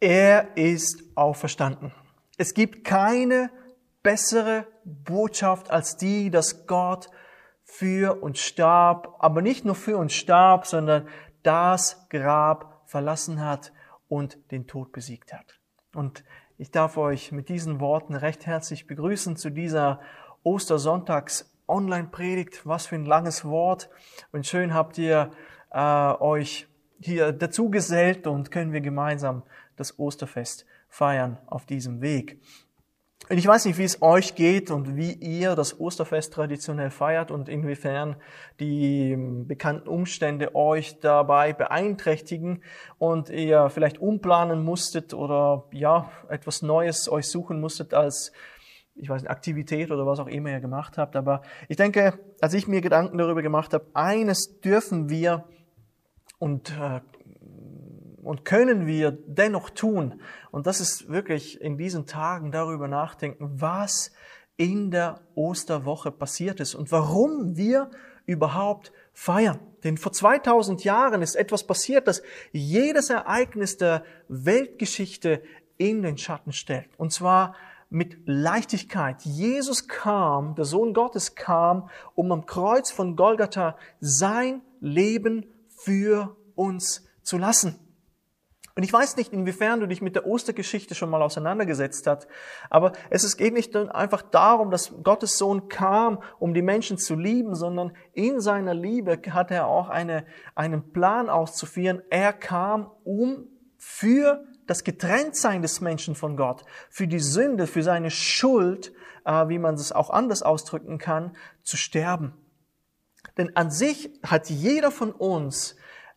Er ist auferstanden. Es gibt keine bessere Botschaft als die, dass Gott für uns starb, aber nicht nur für uns starb, sondern das Grab verlassen hat und den Tod besiegt hat. Und ich darf euch mit diesen Worten recht herzlich begrüßen zu dieser Ostersonntags Online-Predigt. Was für ein langes Wort. Und schön habt ihr äh, euch hier dazu gesellt und können wir gemeinsam das Osterfest feiern auf diesem Weg. Und ich weiß nicht, wie es euch geht und wie ihr das Osterfest traditionell feiert und inwiefern die bekannten Umstände euch dabei beeinträchtigen und ihr vielleicht umplanen musstet oder ja, etwas Neues euch suchen musstet als ich weiß, eine Aktivität oder was auch immer ihr gemacht habt. Aber ich denke, als ich mir Gedanken darüber gemacht habe, eines dürfen wir und äh, und können wir dennoch tun. Und das ist wirklich in diesen Tagen darüber nachdenken, was in der Osterwoche passiert ist und warum wir überhaupt feiern. Denn vor 2000 Jahren ist etwas passiert, das jedes Ereignis der Weltgeschichte in den Schatten stellt. Und zwar mit Leichtigkeit. Jesus kam, der Sohn Gottes kam, um am Kreuz von Golgatha sein Leben für uns zu lassen. Und ich weiß nicht, inwiefern du dich mit der Ostergeschichte schon mal auseinandergesetzt hast, aber es geht nicht einfach darum, dass Gottes Sohn kam, um die Menschen zu lieben, sondern in seiner Liebe hat er auch eine, einen Plan auszuführen. Er kam, um für das Getrenntsein des Menschen von Gott, für die Sünde, für seine Schuld, äh, wie man es auch anders ausdrücken kann, zu sterben. Denn an sich hat jeder von uns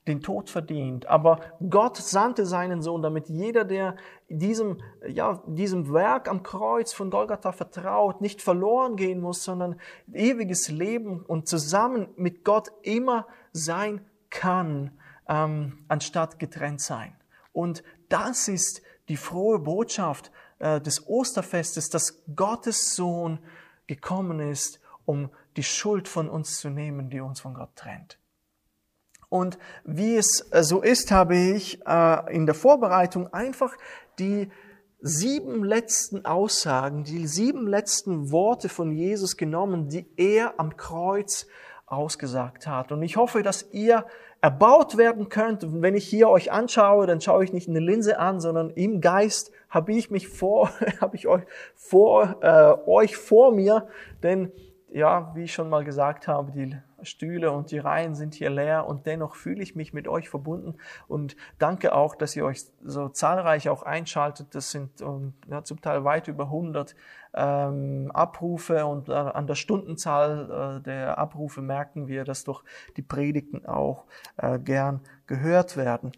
den Tod verdient. Aber Gott sandte seinen Sohn, damit jeder, der diesem, ja, diesem Werk am Kreuz von Golgatha vertraut, nicht verloren gehen muss, sondern ewiges Leben und zusammen mit Gott immer sein kann, ähm, anstatt getrennt sein. Und das ist die frohe Botschaft äh, des Osterfestes, dass Gottes Sohn gekommen ist, um die Schuld von uns zu nehmen, die uns von Gott trennt. Und wie es äh, so ist, habe ich äh, in der Vorbereitung einfach die sieben letzten Aussagen, die sieben letzten Worte von Jesus genommen, die er am Kreuz ausgesagt hat. Und ich hoffe, dass ihr erbaut werden könnt. wenn ich hier euch anschaue, dann schaue ich nicht eine Linse an, sondern im Geist habe ich mich vor, habe ich euch vor, äh, euch vor mir, denn ja, wie ich schon mal gesagt habe, die Stühle und die Reihen sind hier leer und dennoch fühle ich mich mit euch verbunden und danke auch, dass ihr euch so zahlreich auch einschaltet. Das sind um, ja, zum Teil weit über 100 ähm, Abrufe und äh, an der Stundenzahl äh, der Abrufe merken wir, dass doch die Predigten auch äh, gern gehört werden.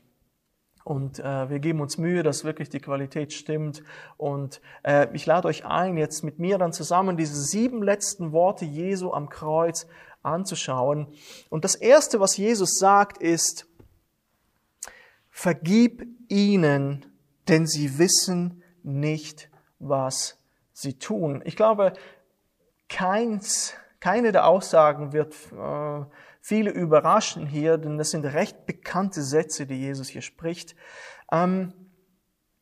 Und äh, wir geben uns Mühe, dass wirklich die Qualität stimmt. Und äh, ich lade euch ein, jetzt mit mir dann zusammen diese sieben letzten Worte Jesu am Kreuz anzuschauen. Und das Erste, was Jesus sagt, ist, vergib ihnen, denn sie wissen nicht, was sie tun. Ich glaube, keins, keine der Aussagen wird äh, viele überraschen hier, denn das sind recht bekannte Sätze, die Jesus hier spricht. Ähm,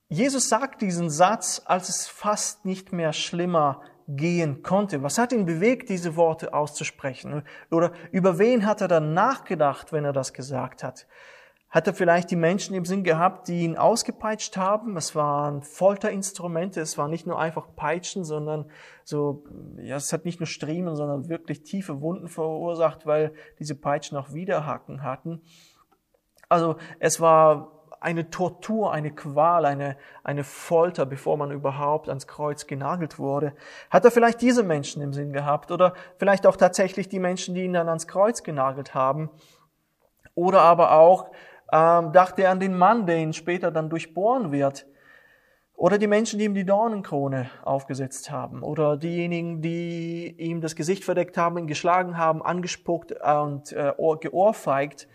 Jesus sagt diesen Satz, als es fast nicht mehr schlimmer gehen konnte. Was hat ihn bewegt, diese Worte auszusprechen? Oder über wen hat er dann nachgedacht, wenn er das gesagt hat? Hat er vielleicht die Menschen im Sinn gehabt, die ihn ausgepeitscht haben? Es waren Folterinstrumente, es war nicht nur einfach Peitschen, sondern so, ja, es hat nicht nur Striemen, sondern wirklich tiefe Wunden verursacht, weil diese Peitschen auch Widerhaken hatten. Also es war eine Tortur, eine Qual, eine, eine Folter, bevor man überhaupt ans Kreuz genagelt wurde. Hat er vielleicht diese Menschen im Sinn gehabt oder vielleicht auch tatsächlich die Menschen, die ihn dann ans Kreuz genagelt haben? Oder aber auch ähm, dachte er an den Mann, der ihn später dann durchbohren wird. Oder die Menschen, die ihm die Dornenkrone aufgesetzt haben. Oder diejenigen, die ihm das Gesicht verdeckt haben, ihn geschlagen haben, angespuckt und äh, geohrfeigt.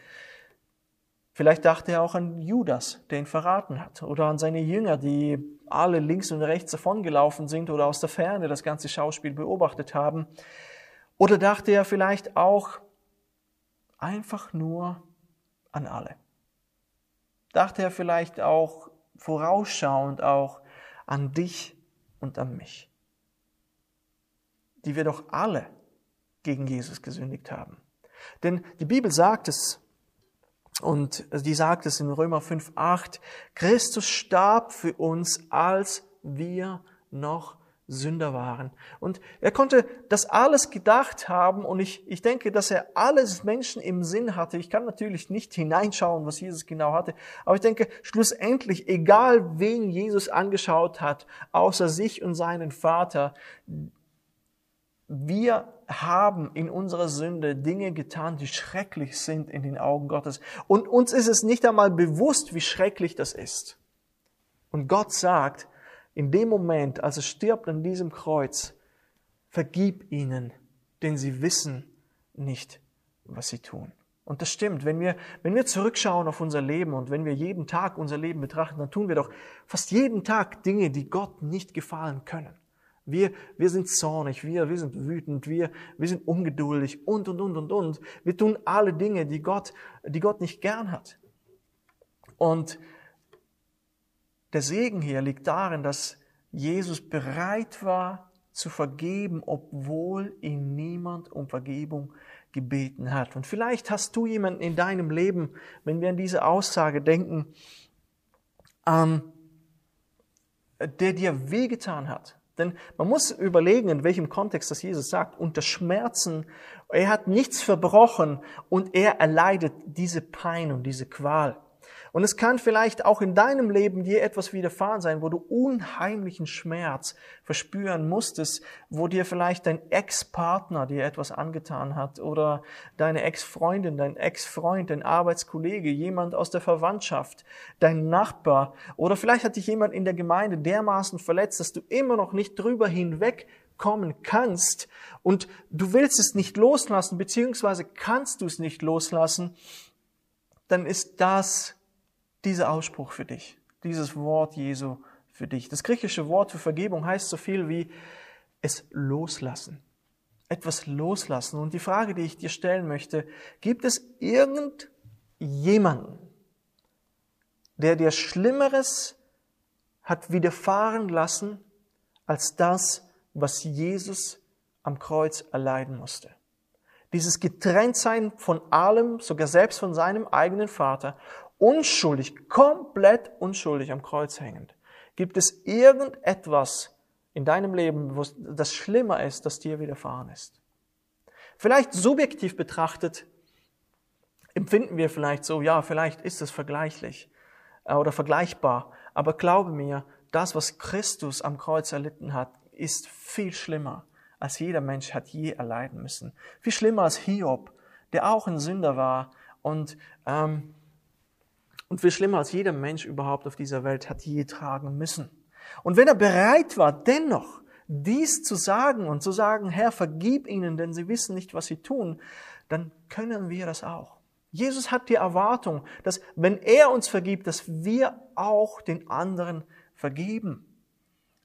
Vielleicht dachte er auch an Judas, der ihn verraten hat, oder an seine Jünger, die alle links und rechts davongelaufen sind oder aus der Ferne das ganze Schauspiel beobachtet haben. Oder dachte er vielleicht auch einfach nur an alle. Dachte er vielleicht auch vorausschauend auch an dich und an mich, die wir doch alle gegen Jesus gesündigt haben. Denn die Bibel sagt es, und die sagt es in Römer 5, 8, Christus starb für uns, als wir noch Sünder waren. Und er konnte das alles gedacht haben und ich, ich denke, dass er alles Menschen im Sinn hatte. Ich kann natürlich nicht hineinschauen, was Jesus genau hatte, aber ich denke, schlussendlich, egal wen Jesus angeschaut hat, außer sich und seinen Vater, wir haben in unserer Sünde Dinge getan, die schrecklich sind in den Augen Gottes. Und uns ist es nicht einmal bewusst, wie schrecklich das ist. Und Gott sagt, in dem Moment, als er stirbt an diesem Kreuz, vergib ihnen, denn sie wissen nicht, was sie tun. Und das stimmt. Wenn wir, wenn wir zurückschauen auf unser Leben und wenn wir jeden Tag unser Leben betrachten, dann tun wir doch fast jeden Tag Dinge, die Gott nicht gefallen können. Wir, wir sind zornig, wir, wir sind wütend, wir, wir sind ungeduldig und, und, und, und, und. Wir tun alle Dinge, die Gott, die Gott nicht gern hat. Und der Segen hier liegt darin, dass Jesus bereit war zu vergeben, obwohl ihn niemand um Vergebung gebeten hat. Und vielleicht hast du jemanden in deinem Leben, wenn wir an diese Aussage denken, ähm, der dir wehgetan hat, denn man muss überlegen, in welchem Kontext das Jesus sagt. Unter Schmerzen, er hat nichts verbrochen und er erleidet diese Pein und diese Qual. Und es kann vielleicht auch in deinem Leben dir etwas widerfahren sein, wo du unheimlichen Schmerz verspüren musstest, wo dir vielleicht dein Ex-Partner dir etwas angetan hat oder deine Ex-Freundin, dein Ex-Freund, dein Arbeitskollege, jemand aus der Verwandtschaft, dein Nachbar oder vielleicht hat dich jemand in der Gemeinde dermaßen verletzt, dass du immer noch nicht drüber hinweg kommen kannst und du willst es nicht loslassen, beziehungsweise kannst du es nicht loslassen, dann ist das dieser Ausspruch für dich, dieses Wort Jesu für dich. Das griechische Wort für Vergebung heißt so viel wie es loslassen. Etwas loslassen. Und die Frage, die ich dir stellen möchte, gibt es irgendjemanden, der dir Schlimmeres hat widerfahren lassen als das, was Jesus am Kreuz erleiden musste? Dieses Getrenntsein von allem, sogar selbst von seinem eigenen Vater unschuldig, komplett unschuldig am Kreuz hängend. Gibt es irgendetwas in deinem Leben, wo das schlimmer ist, das dir widerfahren ist? Vielleicht subjektiv betrachtet empfinden wir vielleicht so, ja, vielleicht ist es vergleichlich äh, oder vergleichbar. Aber glaube mir, das, was Christus am Kreuz erlitten hat, ist viel schlimmer, als jeder Mensch hat je erleiden müssen. Viel schlimmer als Hiob, der auch ein Sünder war und ähm, und viel schlimmer als jeder Mensch überhaupt auf dieser Welt hat je tragen müssen. Und wenn er bereit war, dennoch dies zu sagen und zu sagen, Herr, vergib ihnen, denn sie wissen nicht, was sie tun, dann können wir das auch. Jesus hat die Erwartung, dass wenn er uns vergibt, dass wir auch den anderen vergeben.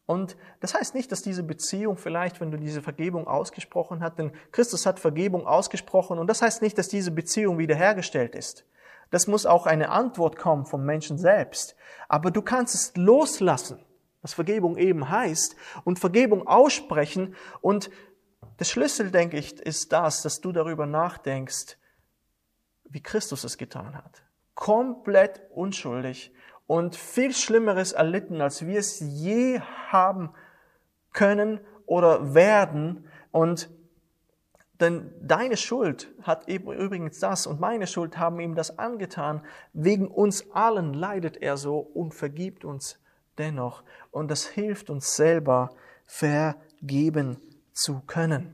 Und das heißt nicht, dass diese Beziehung vielleicht, wenn du diese Vergebung ausgesprochen hast, denn Christus hat Vergebung ausgesprochen, und das heißt nicht, dass diese Beziehung wiederhergestellt ist. Das muss auch eine Antwort kommen vom Menschen selbst. Aber du kannst es loslassen, was Vergebung eben heißt, und Vergebung aussprechen. Und der Schlüssel, denke ich, ist das, dass du darüber nachdenkst, wie Christus es getan hat. Komplett unschuldig und viel Schlimmeres erlitten, als wir es je haben können oder werden. Und denn deine Schuld hat übrigens das und meine Schuld haben ihm das angetan. Wegen uns allen leidet er so und vergibt uns dennoch. Und das hilft uns selber vergeben zu können.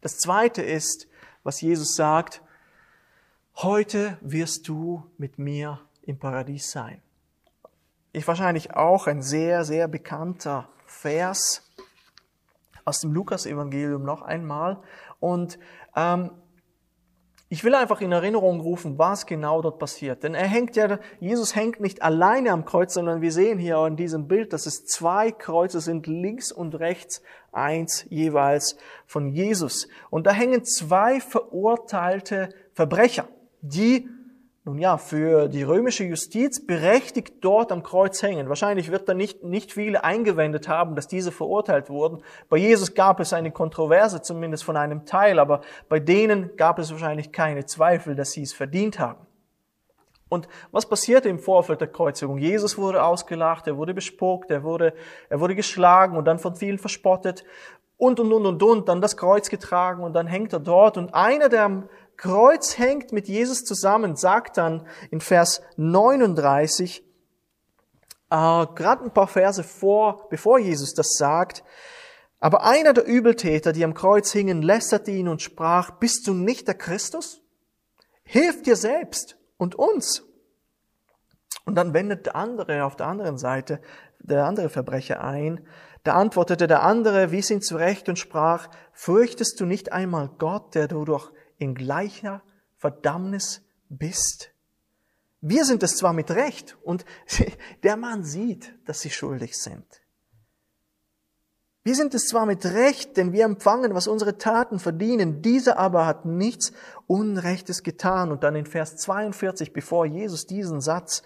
Das zweite ist, was Jesus sagt, heute wirst du mit mir im Paradies sein. Ist wahrscheinlich auch ein sehr, sehr bekannter Vers aus dem Lukas-Evangelium noch einmal. Und ähm, ich will einfach in Erinnerung rufen, was genau dort passiert. Denn er hängt ja, Jesus hängt nicht alleine am Kreuz, sondern wir sehen hier in diesem Bild, dass es zwei Kreuze sind, links und rechts, eins jeweils von Jesus. Und da hängen zwei verurteilte Verbrecher, die nun ja, für die römische Justiz berechtigt dort am Kreuz hängen. Wahrscheinlich wird da nicht, nicht viele eingewendet haben, dass diese verurteilt wurden. Bei Jesus gab es eine Kontroverse, zumindest von einem Teil, aber bei denen gab es wahrscheinlich keine Zweifel, dass sie es verdient haben. Und was passierte im Vorfeld der Kreuzigung? Jesus wurde ausgelacht, er wurde bespuckt, er wurde, er wurde geschlagen und dann von vielen verspottet und und und und und, dann das Kreuz getragen und dann hängt er dort und einer, der am Kreuz hängt mit Jesus zusammen, sagt dann in Vers 39, äh, gerade ein paar Verse vor, bevor Jesus das sagt, aber einer der Übeltäter, die am Kreuz hingen, lästerte ihn und sprach, bist du nicht der Christus? Hilf dir selbst und uns. Und dann wendet der andere auf der anderen Seite, der andere Verbrecher ein. Da antwortete der andere, wies ihn zurecht und sprach, fürchtest du nicht einmal Gott, der du doch in gleicher Verdammnis bist. Wir sind es zwar mit Recht und der Mann sieht, dass sie schuldig sind. Wir sind es zwar mit Recht, denn wir empfangen, was unsere Taten verdienen. Dieser aber hat nichts Unrechtes getan. Und dann in Vers 42, bevor Jesus diesen Satz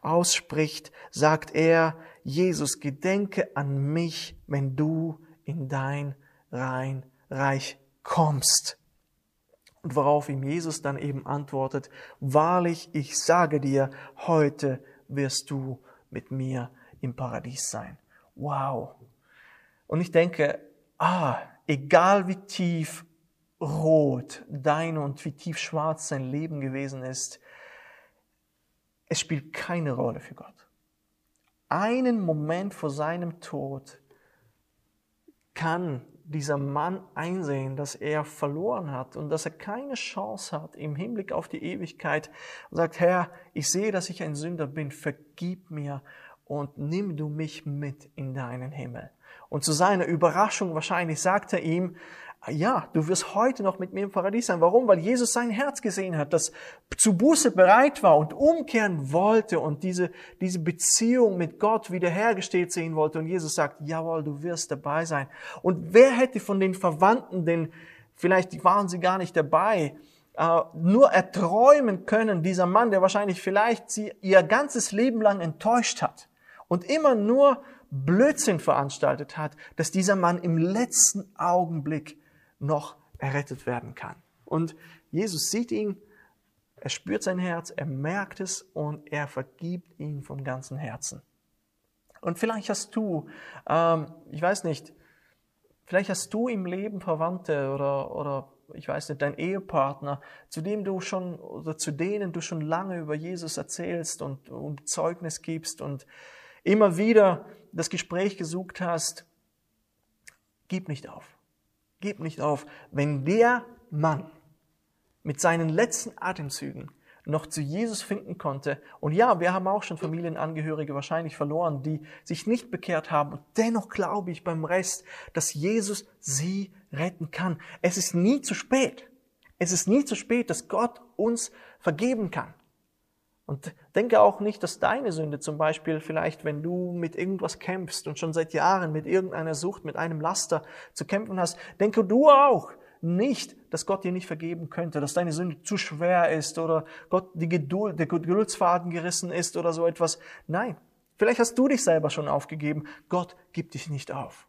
ausspricht, sagt er, Jesus, gedenke an mich, wenn du in dein Reich kommst. Und worauf ihm Jesus dann eben antwortet, wahrlich, ich sage dir, heute wirst du mit mir im Paradies sein. Wow. Und ich denke, ah, egal wie tief rot dein und wie tief schwarz sein Leben gewesen ist, es spielt keine Rolle für Gott. Einen Moment vor seinem Tod kann dieser Mann einsehen, dass er verloren hat und dass er keine Chance hat im Hinblick auf die Ewigkeit und sagt, Herr, ich sehe, dass ich ein Sünder bin, vergib mir und nimm du mich mit in deinen Himmel. Und zu seiner Überraschung wahrscheinlich sagt er ihm, ja, du wirst heute noch mit mir im Paradies sein. Warum? Weil Jesus sein Herz gesehen hat, das zu Buße bereit war und umkehren wollte und diese, diese Beziehung mit Gott wiederhergestellt sehen wollte. Und Jesus sagt, jawohl, du wirst dabei sein. Und wer hätte von den Verwandten, denn vielleicht waren sie gar nicht dabei, äh, nur erträumen können, dieser Mann, der wahrscheinlich vielleicht sie ihr ganzes Leben lang enttäuscht hat und immer nur Blödsinn veranstaltet hat, dass dieser Mann im letzten Augenblick noch errettet werden kann. Und Jesus sieht ihn, er spürt sein Herz, er merkt es und er vergibt ihn vom ganzen Herzen. Und vielleicht hast du, ähm, ich weiß nicht, vielleicht hast du im Leben Verwandte oder, oder ich weiß nicht, dein Ehepartner, zu dem du schon oder zu denen du schon lange über Jesus erzählst und, und Zeugnis gibst und immer wieder das Gespräch gesucht hast, gib nicht auf. Gib nicht auf. Wenn der Mann mit seinen letzten Atemzügen noch zu Jesus finden konnte. Und ja, wir haben auch schon Familienangehörige wahrscheinlich verloren, die sich nicht bekehrt haben. Und dennoch glaube ich beim Rest, dass Jesus sie retten kann. Es ist nie zu spät. Es ist nie zu spät, dass Gott uns vergeben kann. Und denke auch nicht, dass deine Sünde zum Beispiel vielleicht, wenn du mit irgendwas kämpfst und schon seit Jahren mit irgendeiner Sucht, mit einem Laster zu kämpfen hast, denke du auch nicht, dass Gott dir nicht vergeben könnte, dass deine Sünde zu schwer ist oder Gott die Geduld, der Geduldsfaden gerissen ist oder so etwas. Nein. Vielleicht hast du dich selber schon aufgegeben. Gott gibt dich nicht auf.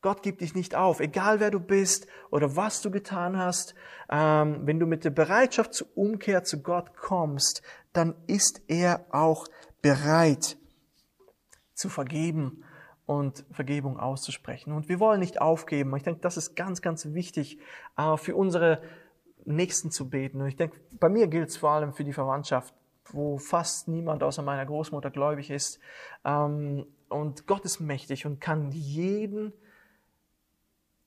Gott gibt dich nicht auf, egal wer du bist oder was du getan hast. Ähm, wenn du mit der Bereitschaft zur Umkehr zu Gott kommst, dann ist er auch bereit zu vergeben und Vergebung auszusprechen. Und wir wollen nicht aufgeben. Ich denke, das ist ganz, ganz wichtig, äh, für unsere Nächsten zu beten. Und ich denke, bei mir gilt es vor allem für die Verwandtschaft, wo fast niemand außer meiner Großmutter gläubig ist. Ähm, und Gott ist mächtig und kann jeden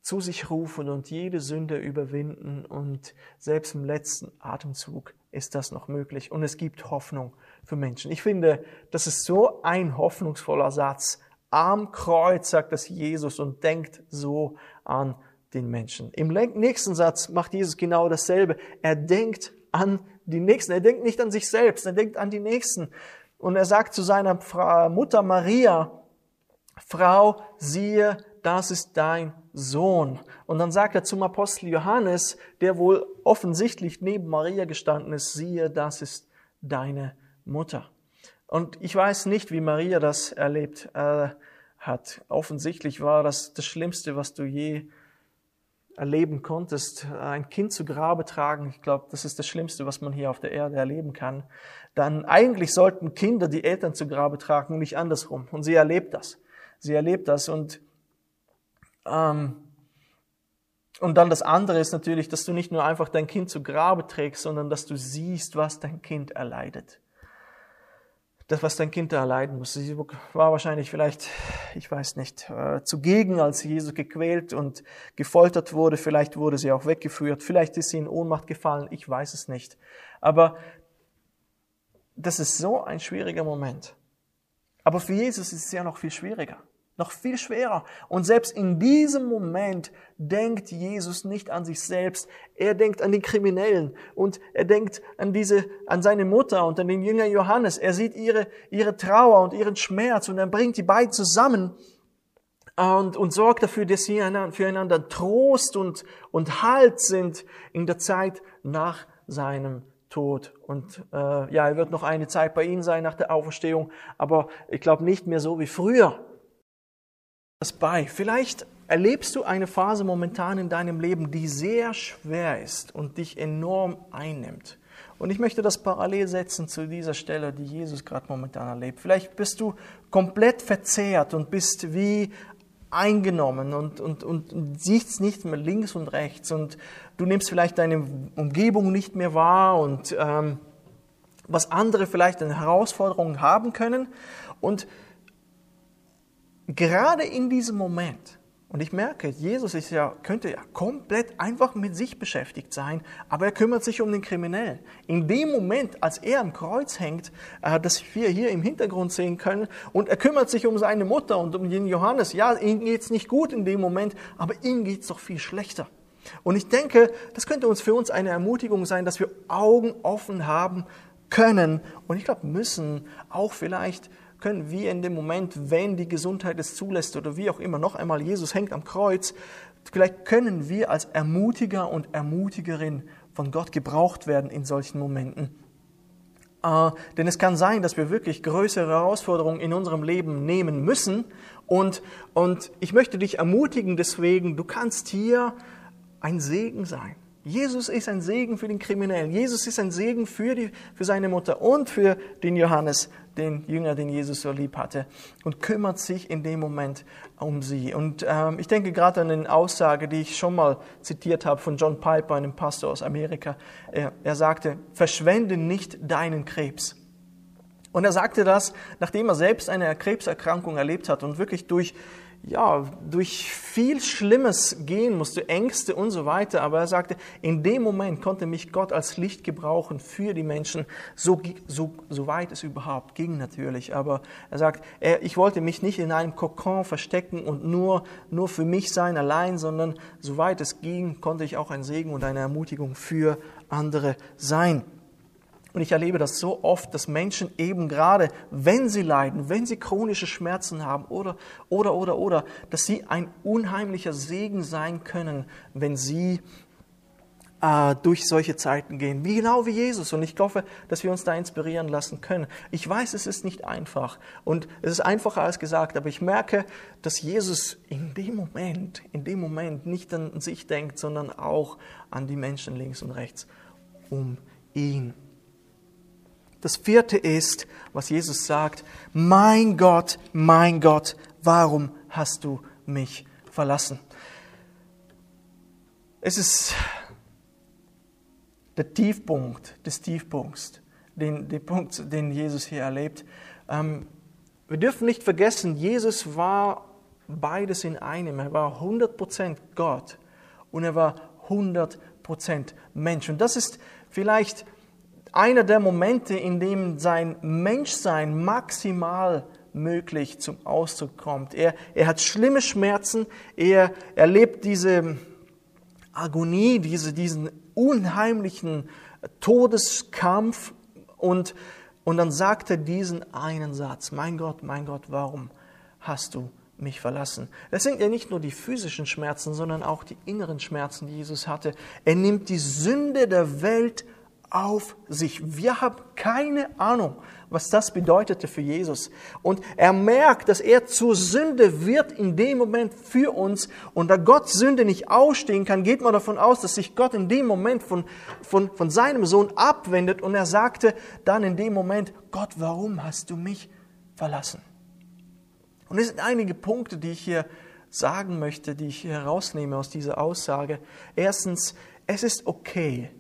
zu sich rufen und jede Sünde überwinden und selbst im letzten Atemzug ist das noch möglich und es gibt Hoffnung für Menschen. Ich finde, das ist so ein hoffnungsvoller Satz. Am Kreuz sagt das Jesus und denkt so an den Menschen. Im nächsten Satz macht Jesus genau dasselbe. Er denkt an die Nächsten. Er denkt nicht an sich selbst, er denkt an die Nächsten. Und er sagt zu seiner Mutter Maria, Frau, siehe, das ist dein Sohn. Und dann sagt er zum Apostel Johannes, der wohl offensichtlich neben Maria gestanden ist, siehe, das ist deine Mutter. Und ich weiß nicht, wie Maria das erlebt äh, hat. Offensichtlich war das das Schlimmste, was du je erleben konntest, ein Kind zu Grabe tragen, ich glaube, das ist das Schlimmste, was man hier auf der Erde erleben kann, dann eigentlich sollten Kinder die Eltern zu Grabe tragen, nicht andersrum. Und sie erlebt das. Sie erlebt das und und dann das andere ist natürlich, dass du nicht nur einfach dein Kind zu Grabe trägst, sondern dass du siehst, was dein Kind erleidet das, was dein Kind da erleiden muss. Sie war wahrscheinlich vielleicht, ich weiß nicht, äh, zugegen, als Jesus gequält und gefoltert wurde. Vielleicht wurde sie auch weggeführt. Vielleicht ist sie in Ohnmacht gefallen. Ich weiß es nicht. Aber das ist so ein schwieriger Moment. Aber für Jesus ist es ja noch viel schwieriger noch viel schwerer. Und selbst in diesem Moment denkt Jesus nicht an sich selbst. Er denkt an die Kriminellen und er denkt an diese, an seine Mutter und an den Jünger Johannes. Er sieht ihre, ihre Trauer und ihren Schmerz und er bringt die beiden zusammen und, und sorgt dafür, dass sie füreinander Trost und, und Halt sind in der Zeit nach seinem Tod. Und äh, ja, er wird noch eine Zeit bei ihnen sein nach der Auferstehung, aber ich glaube nicht mehr so wie früher das bei. Vielleicht erlebst du eine Phase momentan in deinem Leben, die sehr schwer ist und dich enorm einnimmt. Und ich möchte das parallel setzen zu dieser Stelle, die Jesus gerade momentan erlebt. Vielleicht bist du komplett verzehrt und bist wie eingenommen und, und, und, siehst nicht mehr links und rechts und du nimmst vielleicht deine Umgebung nicht mehr wahr und ähm, was andere vielleicht an Herausforderungen haben können. Und gerade in diesem Moment, und ich merke, Jesus ist ja, könnte ja komplett einfach mit sich beschäftigt sein, aber er kümmert sich um den Kriminellen. In dem Moment, als er am Kreuz hängt, äh, das wir hier im Hintergrund sehen können, und er kümmert sich um seine Mutter und um den Johannes. Ja, ihm geht's nicht gut in dem Moment, aber ihm geht's doch viel schlechter. Und ich denke, das könnte uns für uns eine Ermutigung sein, dass wir Augen offen haben können und ich glaube müssen auch vielleicht können wir in dem Moment, wenn die Gesundheit es zulässt oder wie auch immer, noch einmal, Jesus hängt am Kreuz, vielleicht können wir als Ermutiger und Ermutigerin von Gott gebraucht werden in solchen Momenten. Äh, denn es kann sein, dass wir wirklich größere Herausforderungen in unserem Leben nehmen müssen. Und, und ich möchte dich ermutigen deswegen, du kannst hier ein Segen sein. Jesus ist ein Segen für den Kriminellen. Jesus ist ein Segen für, die, für seine Mutter und für den Johannes, den Jünger, den Jesus so lieb hatte. Und kümmert sich in dem Moment um sie. Und ähm, ich denke gerade an eine Aussage, die ich schon mal zitiert habe von John Piper, einem Pastor aus Amerika. Er, er sagte, verschwende nicht deinen Krebs. Und er sagte das, nachdem er selbst eine Krebserkrankung erlebt hat und wirklich durch ja, durch viel Schlimmes gehen musste, Ängste und so weiter. Aber er sagte, in dem Moment konnte mich Gott als Licht gebrauchen für die Menschen, so, so, so weit es überhaupt ging natürlich. Aber er sagt, er, ich wollte mich nicht in einem Kokon verstecken und nur, nur für mich sein allein, sondern soweit es ging, konnte ich auch ein Segen und eine Ermutigung für andere sein. Und ich erlebe das so oft, dass Menschen eben gerade, wenn sie leiden, wenn sie chronische Schmerzen haben oder, oder, oder, oder, dass sie ein unheimlicher Segen sein können, wenn sie äh, durch solche Zeiten gehen. Wie genau wie Jesus. Und ich hoffe, dass wir uns da inspirieren lassen können. Ich weiß, es ist nicht einfach. Und es ist einfacher als gesagt, aber ich merke, dass Jesus in dem Moment, in dem Moment nicht an sich denkt, sondern auch an die Menschen links und rechts um ihn. Das vierte ist, was Jesus sagt, mein Gott, mein Gott, warum hast du mich verlassen? Es ist der Tiefpunkt des Tiefpunkts, den, den Punkt, den Jesus hier erlebt. Ähm, wir dürfen nicht vergessen, Jesus war beides in einem. Er war 100% Gott und er war 100% Mensch. Und das ist vielleicht einer der Momente, in dem sein Menschsein maximal möglich zum Ausdruck kommt. Er, er hat schlimme Schmerzen, er erlebt diese Agonie, diese, diesen unheimlichen Todeskampf und, und dann sagt er diesen einen Satz, mein Gott, mein Gott, warum hast du mich verlassen. Das sind ja nicht nur die physischen Schmerzen, sondern auch die inneren Schmerzen, die Jesus hatte. Er nimmt die Sünde der Welt auf sich. Wir haben keine Ahnung, was das bedeutete für Jesus. Und er merkt, dass er zur Sünde wird in dem Moment für uns. Und da Gott Sünde nicht ausstehen kann, geht man davon aus, dass sich Gott in dem Moment von, von, von seinem Sohn abwendet. Und er sagte dann in dem Moment, Gott, warum hast du mich verlassen? Und es sind einige Punkte, die ich hier sagen möchte, die ich hier herausnehme aus dieser Aussage. Erstens, es ist okay,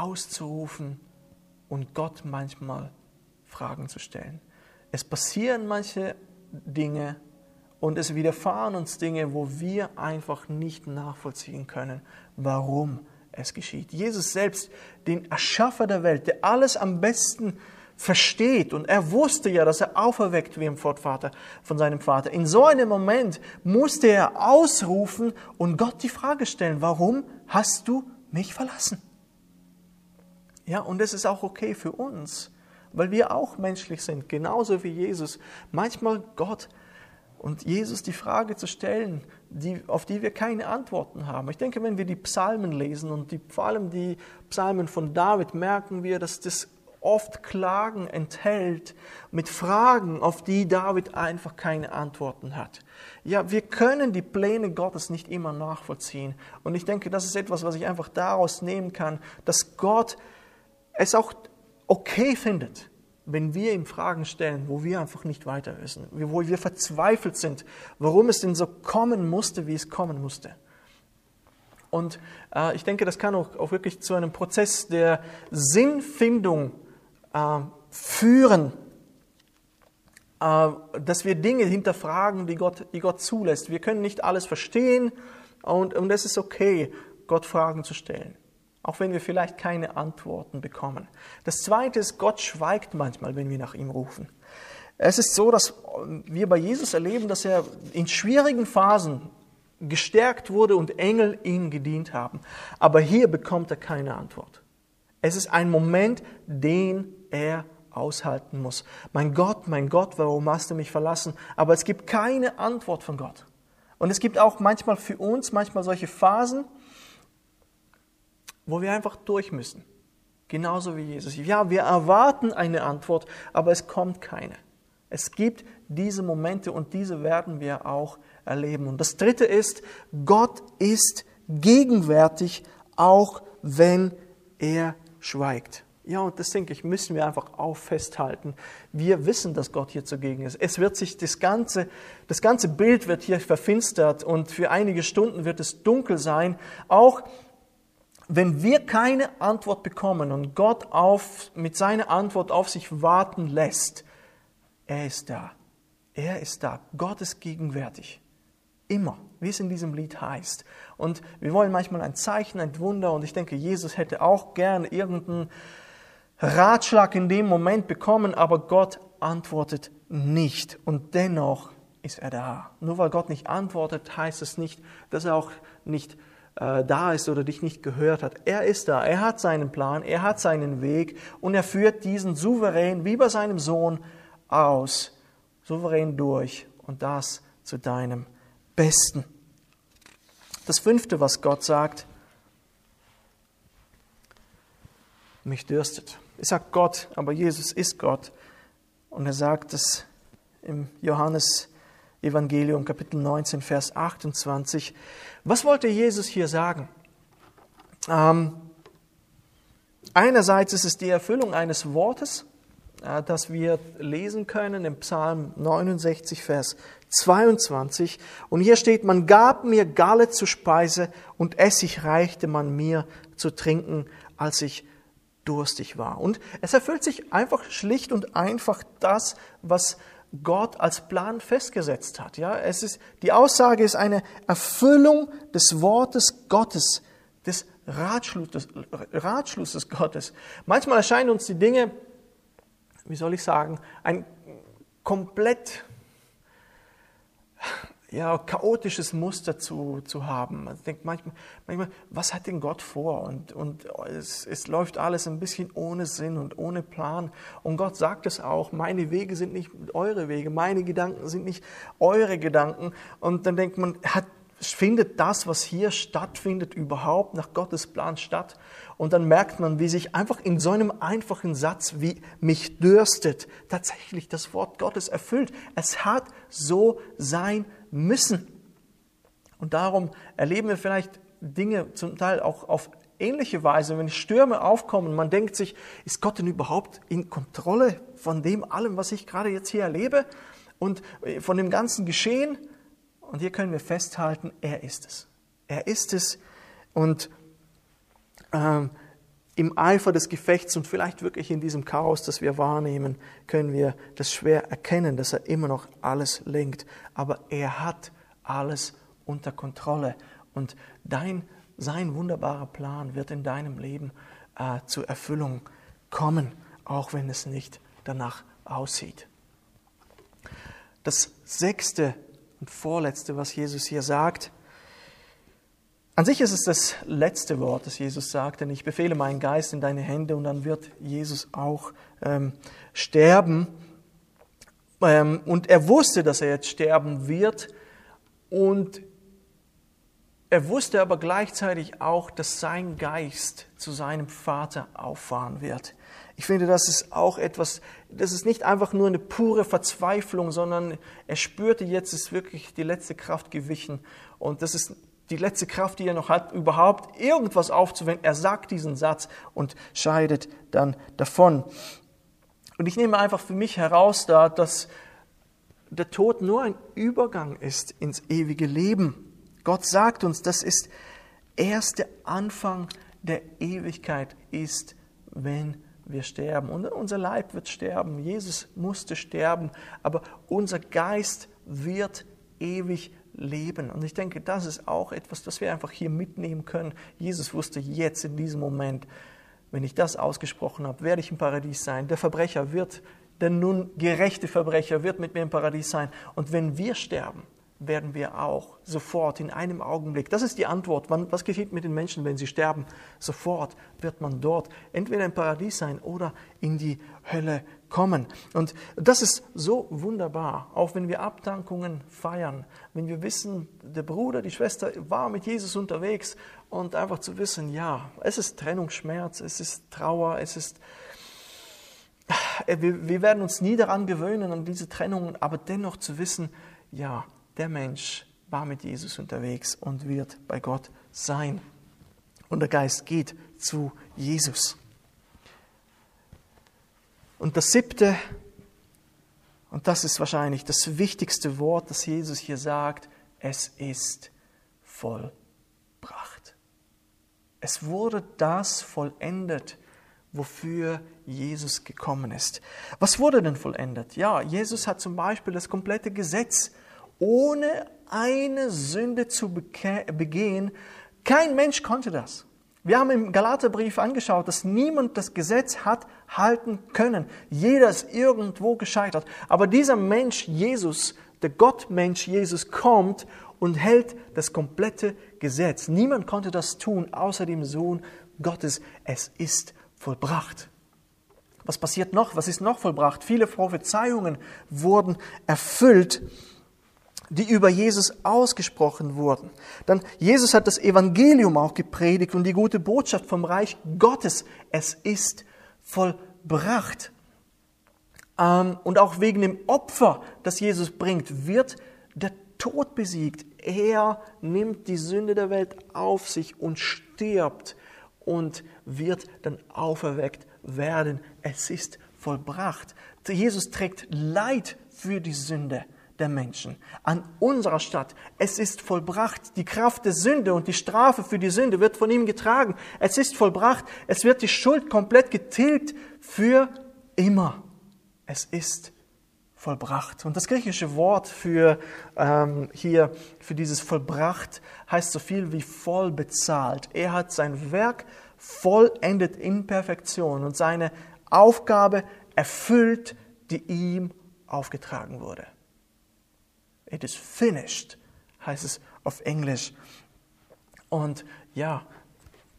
auszurufen und Gott manchmal Fragen zu stellen. Es passieren manche Dinge und es widerfahren uns Dinge, wo wir einfach nicht nachvollziehen können, warum es geschieht. Jesus selbst, den Erschaffer der Welt, der alles am besten versteht und er wusste ja, dass er auferweckt wie im Fortvater von seinem Vater. In so einem Moment musste er ausrufen und Gott die Frage stellen, warum hast du mich verlassen? Ja, und es ist auch okay für uns, weil wir auch menschlich sind, genauso wie Jesus. Manchmal Gott und Jesus die Frage zu stellen, die, auf die wir keine Antworten haben. Ich denke, wenn wir die Psalmen lesen und die, vor allem die Psalmen von David, merken wir, dass das oft Klagen enthält mit Fragen, auf die David einfach keine Antworten hat. Ja, wir können die Pläne Gottes nicht immer nachvollziehen. Und ich denke, das ist etwas, was ich einfach daraus nehmen kann, dass Gott es auch okay findet, wenn wir ihm Fragen stellen, wo wir einfach nicht weiter wissen, wo wir verzweifelt sind, warum es denn so kommen musste, wie es kommen musste. Und äh, ich denke, das kann auch, auch wirklich zu einem Prozess der Sinnfindung äh, führen, äh, dass wir Dinge hinterfragen, die Gott, die Gott zulässt. Wir können nicht alles verstehen und, und es ist okay, Gott Fragen zu stellen, auch wenn wir vielleicht keine Antworten bekommen. Das Zweite ist, Gott schweigt manchmal, wenn wir nach ihm rufen. Es ist so, dass wir bei Jesus erleben, dass er in schwierigen Phasen gestärkt wurde und Engel ihm gedient haben. Aber hier bekommt er keine Antwort. Es ist ein Moment, den er aushalten muss. Mein Gott, mein Gott, warum hast du mich verlassen? Aber es gibt keine Antwort von Gott. Und es gibt auch manchmal für uns, manchmal solche Phasen, wo wir einfach durch müssen. Genauso wie Jesus. Ja, wir erwarten eine Antwort, aber es kommt keine. Es gibt diese Momente und diese werden wir auch erleben. Und das Dritte ist, Gott ist gegenwärtig, auch wenn er schweigt. Ja, und das denke ich, müssen wir einfach auch festhalten. Wir wissen, dass Gott hier zugegen ist. Es wird sich das ganze, das ganze Bild wird hier verfinstert und für einige Stunden wird es dunkel sein. Auch wenn wir keine Antwort bekommen und Gott auf, mit seiner Antwort auf sich warten lässt, er ist da. Er ist da. Gott ist gegenwärtig. Immer, wie es in diesem Lied heißt. Und wir wollen manchmal ein Zeichen, ein Wunder. Und ich denke, Jesus hätte auch gern irgendeinen Ratschlag in dem Moment bekommen, aber Gott antwortet nicht. Und dennoch ist er da. Nur weil Gott nicht antwortet, heißt es nicht, dass er auch nicht äh, da ist oder dich nicht gehört hat. Er ist da. Er hat seinen Plan, er hat seinen Weg und er führt diesen souverän, wie bei seinem Sohn, aus. Souverän durch. Und das zu deinem Besten. Das fünfte, was Gott sagt, mich dürstet. Ich sage Gott, aber Jesus ist Gott. Und er sagt es im Johannes Evangelium Kapitel 19, Vers 28. Was wollte Jesus hier sagen? Ähm, einerseits ist es die Erfüllung eines Wortes, äh, das wir lesen können im Psalm 69, Vers 22. Und hier steht, man gab mir Galle zur Speise und Essig reichte man mir zu trinken, als ich durstig war. Und es erfüllt sich einfach schlicht und einfach das, was Gott als Plan festgesetzt hat. Ja, es ist, die Aussage ist eine Erfüllung des Wortes Gottes, des Ratschlusses, Ratschlusses Gottes. Manchmal erscheinen uns die Dinge, wie soll ich sagen, ein komplett ja, chaotisches Muster zu, zu haben. Man denkt manchmal, manchmal, was hat denn Gott vor? Und, und es, es läuft alles ein bisschen ohne Sinn und ohne Plan. Und Gott sagt es auch, meine Wege sind nicht eure Wege, meine Gedanken sind nicht eure Gedanken. Und dann denkt man, hat, findet das, was hier stattfindet, überhaupt nach Gottes Plan statt? Und dann merkt man, wie sich einfach in so einem einfachen Satz wie mich dürstet tatsächlich das Wort Gottes erfüllt. Es hat so sein müssen. Und darum erleben wir vielleicht Dinge zum Teil auch auf ähnliche Weise, wenn Stürme aufkommen, man denkt sich, ist Gott denn überhaupt in Kontrolle von dem allem, was ich gerade jetzt hier erlebe und äh, von dem ganzen Geschehen? Und hier können wir festhalten, er ist es. Er ist es und ähm, im Eifer des Gefechts und vielleicht wirklich in diesem Chaos, das wir wahrnehmen, können wir das schwer erkennen, dass er immer noch alles lenkt. Aber er hat alles unter Kontrolle. Und dein, sein wunderbarer Plan wird in deinem Leben äh, zur Erfüllung kommen, auch wenn es nicht danach aussieht. Das sechste und vorletzte, was Jesus hier sagt, an sich ist es das letzte Wort, das Jesus sagt, denn ich befehle meinen Geist in deine Hände und dann wird Jesus auch ähm, sterben. Ähm, und er wusste, dass er jetzt sterben wird und er wusste aber gleichzeitig auch, dass sein Geist zu seinem Vater auffahren wird. Ich finde, das ist auch etwas, das ist nicht einfach nur eine pure Verzweiflung, sondern er spürte jetzt, ist wirklich die letzte Kraft gewichen. Und das ist die letzte Kraft, die er noch hat, überhaupt irgendwas aufzuwenden. Er sagt diesen Satz und scheidet dann davon. Und ich nehme einfach für mich heraus da, dass der Tod nur ein Übergang ist ins ewige Leben. Gott sagt uns, das ist erst der Anfang der Ewigkeit ist, wenn wir sterben. Und unser Leib wird sterben. Jesus musste sterben, aber unser Geist wird ewig leben. Und ich denke, das ist auch etwas, das wir einfach hier mitnehmen können. Jesus wusste jetzt in diesem Moment, wenn ich das ausgesprochen habe, werde ich im Paradies sein. Der Verbrecher wird, der nun gerechte Verbrecher wird mit mir im Paradies sein. Und wenn wir sterben, werden wir auch sofort in einem Augenblick. Das ist die Antwort. Was geschieht mit den Menschen, wenn sie sterben? Sofort wird man dort entweder im Paradies sein oder in die Hölle kommen. Und das ist so wunderbar, auch wenn wir Abdankungen feiern, wenn wir wissen, der Bruder, die Schwester war mit Jesus unterwegs und einfach zu wissen, ja, es ist Trennungsschmerz, es ist Trauer, es ist wir werden uns nie daran gewöhnen, an diese Trennungen, aber dennoch zu wissen, ja, der Mensch war mit Jesus unterwegs und wird bei Gott sein. Und der Geist geht zu Jesus. Und das siebte, und das ist wahrscheinlich das wichtigste Wort, das Jesus hier sagt, es ist vollbracht. Es wurde das vollendet, wofür Jesus gekommen ist. Was wurde denn vollendet? Ja, Jesus hat zum Beispiel das komplette Gesetz ohne eine Sünde zu begehen. Kein Mensch konnte das. Wir haben im Galaterbrief angeschaut, dass niemand das Gesetz hat halten können. Jeder ist irgendwo gescheitert. Aber dieser Mensch, Jesus, der Gottmensch Jesus, kommt und hält das komplette Gesetz. Niemand konnte das tun, außer dem Sohn Gottes. Es ist vollbracht. Was passiert noch? Was ist noch vollbracht? Viele Prophezeiungen wurden erfüllt die über Jesus ausgesprochen wurden. Dann Jesus hat das Evangelium auch gepredigt und die gute Botschaft vom Reich Gottes. Es ist vollbracht. Ähm, und auch wegen dem Opfer, das Jesus bringt, wird der Tod besiegt. Er nimmt die Sünde der Welt auf sich und stirbt und wird dann auferweckt werden. Es ist vollbracht. Jesus trägt Leid für die Sünde der Menschen, an unserer Stadt. Es ist vollbracht. Die Kraft der Sünde und die Strafe für die Sünde wird von ihm getragen. Es ist vollbracht. Es wird die Schuld komplett getilgt für immer. Es ist vollbracht. Und das griechische Wort für ähm, hier für dieses vollbracht heißt so viel wie voll bezahlt. Er hat sein Werk vollendet in Perfektion und seine Aufgabe erfüllt, die ihm aufgetragen wurde. It is finished, heißt es auf Englisch. Und ja,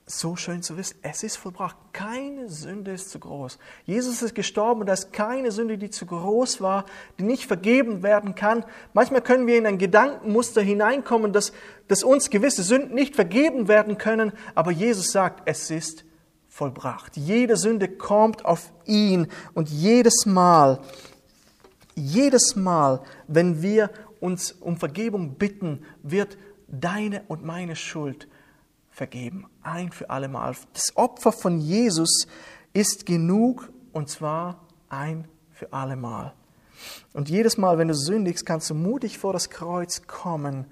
so schön zu wissen, es ist vollbracht. Keine Sünde ist zu groß. Jesus ist gestorben und da ist keine Sünde, die zu groß war, die nicht vergeben werden kann. Manchmal können wir in ein Gedankenmuster hineinkommen, dass, dass uns gewisse Sünden nicht vergeben werden können, aber Jesus sagt, es ist vollbracht. Jede Sünde kommt auf ihn und jedes Mal, jedes Mal, wenn wir uns um Vergebung bitten, wird deine und meine Schuld vergeben, ein für alle Mal. Das Opfer von Jesus ist genug und zwar ein für alle Mal. Und jedes Mal, wenn du sündigst, kannst du mutig vor das Kreuz kommen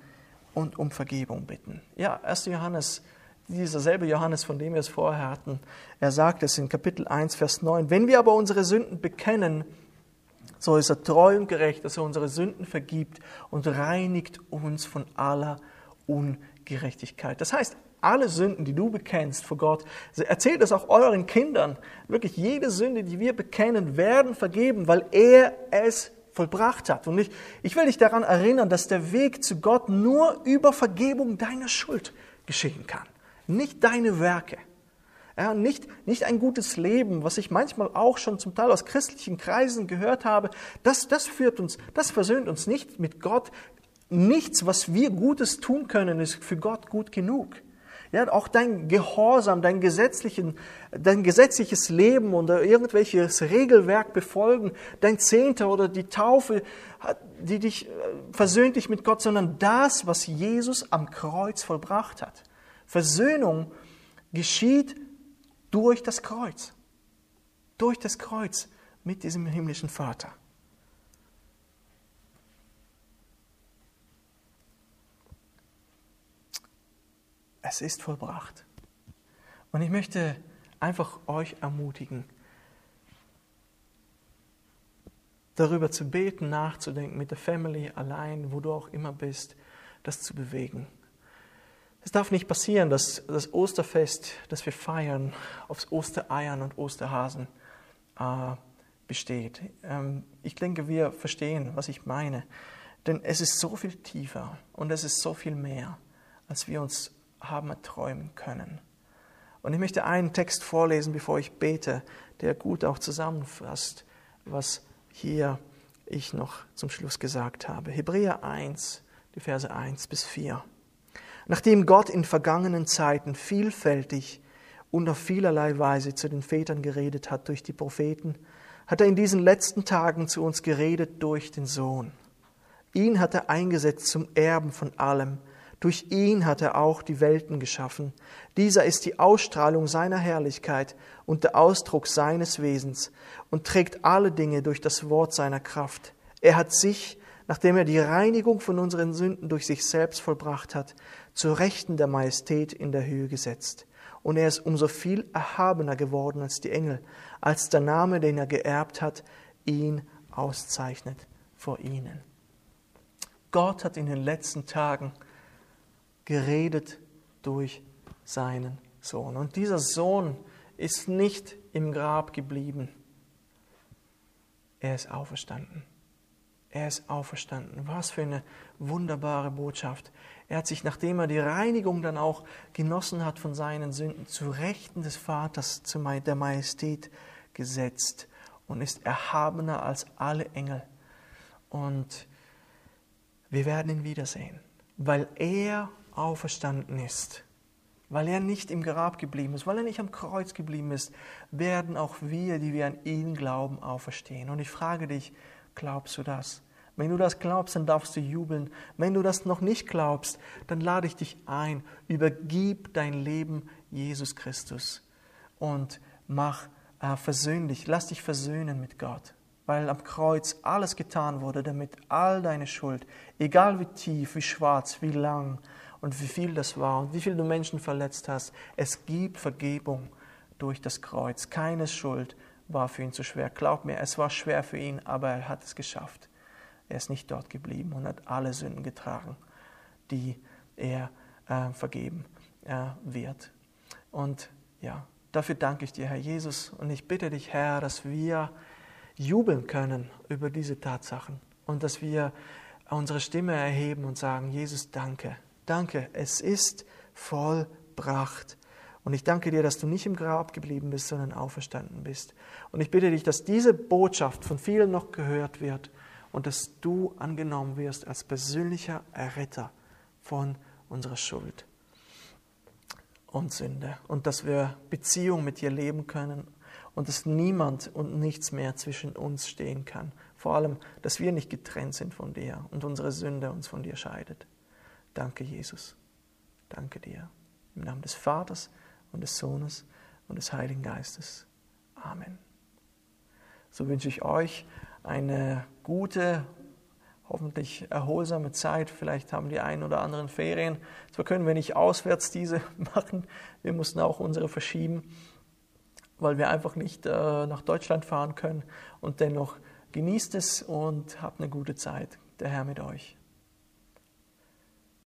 und um Vergebung bitten. Ja, 1. Johannes, dieser selbe Johannes, von dem wir es vorher hatten, er sagt es in Kapitel 1, Vers 9, wenn wir aber unsere Sünden bekennen, so ist er treu und gerecht, dass er unsere Sünden vergibt und reinigt uns von aller Ungerechtigkeit. Das heißt, alle Sünden, die du bekennst vor Gott, erzählt es auch euren Kindern. Wirklich jede Sünde, die wir bekennen, werden vergeben, weil er es vollbracht hat. Und ich, ich will dich daran erinnern, dass der Weg zu Gott nur über Vergebung deiner Schuld geschehen kann. Nicht deine Werke. Ja, nicht, nicht ein gutes Leben, was ich manchmal auch schon zum Teil aus christlichen Kreisen gehört habe, das, das führt uns, das versöhnt uns nicht mit Gott. Nichts, was wir Gutes tun können, ist für Gott gut genug. Ja, auch dein Gehorsam, dein, gesetzlichen, dein gesetzliches Leben oder irgendwelches Regelwerk befolgen, dein Zehnter oder die Taufe, die dich äh, versöhnt dich mit Gott, sondern das, was Jesus am Kreuz vollbracht hat. Versöhnung geschieht durch das Kreuz. Durch das Kreuz mit diesem himmlischen Vater. es ist vollbracht. Und ich möchte einfach euch ermutigen, darüber zu beten, nachzudenken, mit der Family allein, wo du auch immer bist, das zu bewegen. Es darf nicht passieren, dass das Osterfest, das wir feiern, aufs Ostereiern und Osterhasen äh, besteht. Ähm, ich denke, wir verstehen, was ich meine. Denn es ist so viel tiefer und es ist so viel mehr, als wir uns haben träumen können. Und ich möchte einen Text vorlesen, bevor ich bete, der gut auch zusammenfasst, was hier ich noch zum Schluss gesagt habe. Hebräer 1, die Verse 1 bis 4. Nachdem Gott in vergangenen Zeiten vielfältig und auf vielerlei Weise zu den Vätern geredet hat durch die Propheten, hat er in diesen letzten Tagen zu uns geredet durch den Sohn. Ihn hat er eingesetzt zum Erben von allem, durch ihn hat er auch die Welten geschaffen. Dieser ist die Ausstrahlung seiner Herrlichkeit und der Ausdruck seines Wesens und trägt alle Dinge durch das Wort seiner Kraft. Er hat sich, nachdem er die Reinigung von unseren Sünden durch sich selbst vollbracht hat, zur Rechten der Majestät in der Höhe gesetzt. Und er ist umso viel erhabener geworden als die Engel, als der Name, den er geerbt hat, ihn auszeichnet vor ihnen. Gott hat in den letzten Tagen geredet durch seinen Sohn. Und dieser Sohn ist nicht im Grab geblieben. Er ist auferstanden. Er ist auferstanden. Was für eine wunderbare Botschaft. Er hat sich, nachdem er die Reinigung dann auch genossen hat von seinen Sünden, zu Rechten des Vaters, zu der Majestät gesetzt und ist erhabener als alle Engel. Und wir werden ihn wiedersehen, weil er auferstanden ist, weil er nicht im Grab geblieben ist, weil er nicht am Kreuz geblieben ist, werden auch wir, die wir an ihn glauben, auferstehen. Und ich frage dich, glaubst du das? Wenn du das glaubst, dann darfst du jubeln. Wenn du das noch nicht glaubst, dann lade ich dich ein, übergib dein Leben Jesus Christus und mach äh, versöhnlich, lass dich versöhnen mit Gott weil am Kreuz alles getan wurde, damit all deine Schuld, egal wie tief, wie schwarz, wie lang, und wie viel das war und wie viel du Menschen verletzt hast. Es gibt Vergebung durch das Kreuz. Keine Schuld war für ihn zu schwer. Glaub mir, es war schwer für ihn, aber er hat es geschafft. Er ist nicht dort geblieben und hat alle Sünden getragen, die er äh, vergeben äh, wird. Und ja, dafür danke ich dir, Herr Jesus, und ich bitte dich, Herr, dass wir jubeln können über diese Tatsachen und dass wir unsere Stimme erheben und sagen, Jesus, danke, danke, es ist vollbracht. Und ich danke dir, dass du nicht im Grab geblieben bist, sondern auferstanden bist. Und ich bitte dich, dass diese Botschaft von vielen noch gehört wird und dass du angenommen wirst als persönlicher Erretter von unserer Schuld und Sünde. Und dass wir Beziehung mit dir leben können und dass niemand und nichts mehr zwischen uns stehen kann. Vor allem, dass wir nicht getrennt sind von dir und unsere Sünde uns von dir scheidet. Danke, Jesus. Danke dir. Im Namen des Vaters und des Sohnes und des Heiligen Geistes. Amen. So wünsche ich euch eine gute, hoffentlich erholsame Zeit. Vielleicht haben die einen oder anderen Ferien. So können wir nicht auswärts diese machen. Wir mussten auch unsere verschieben, weil wir einfach nicht äh, nach Deutschland fahren können. Und dennoch genießt es und habt eine gute Zeit. Der Herr mit euch.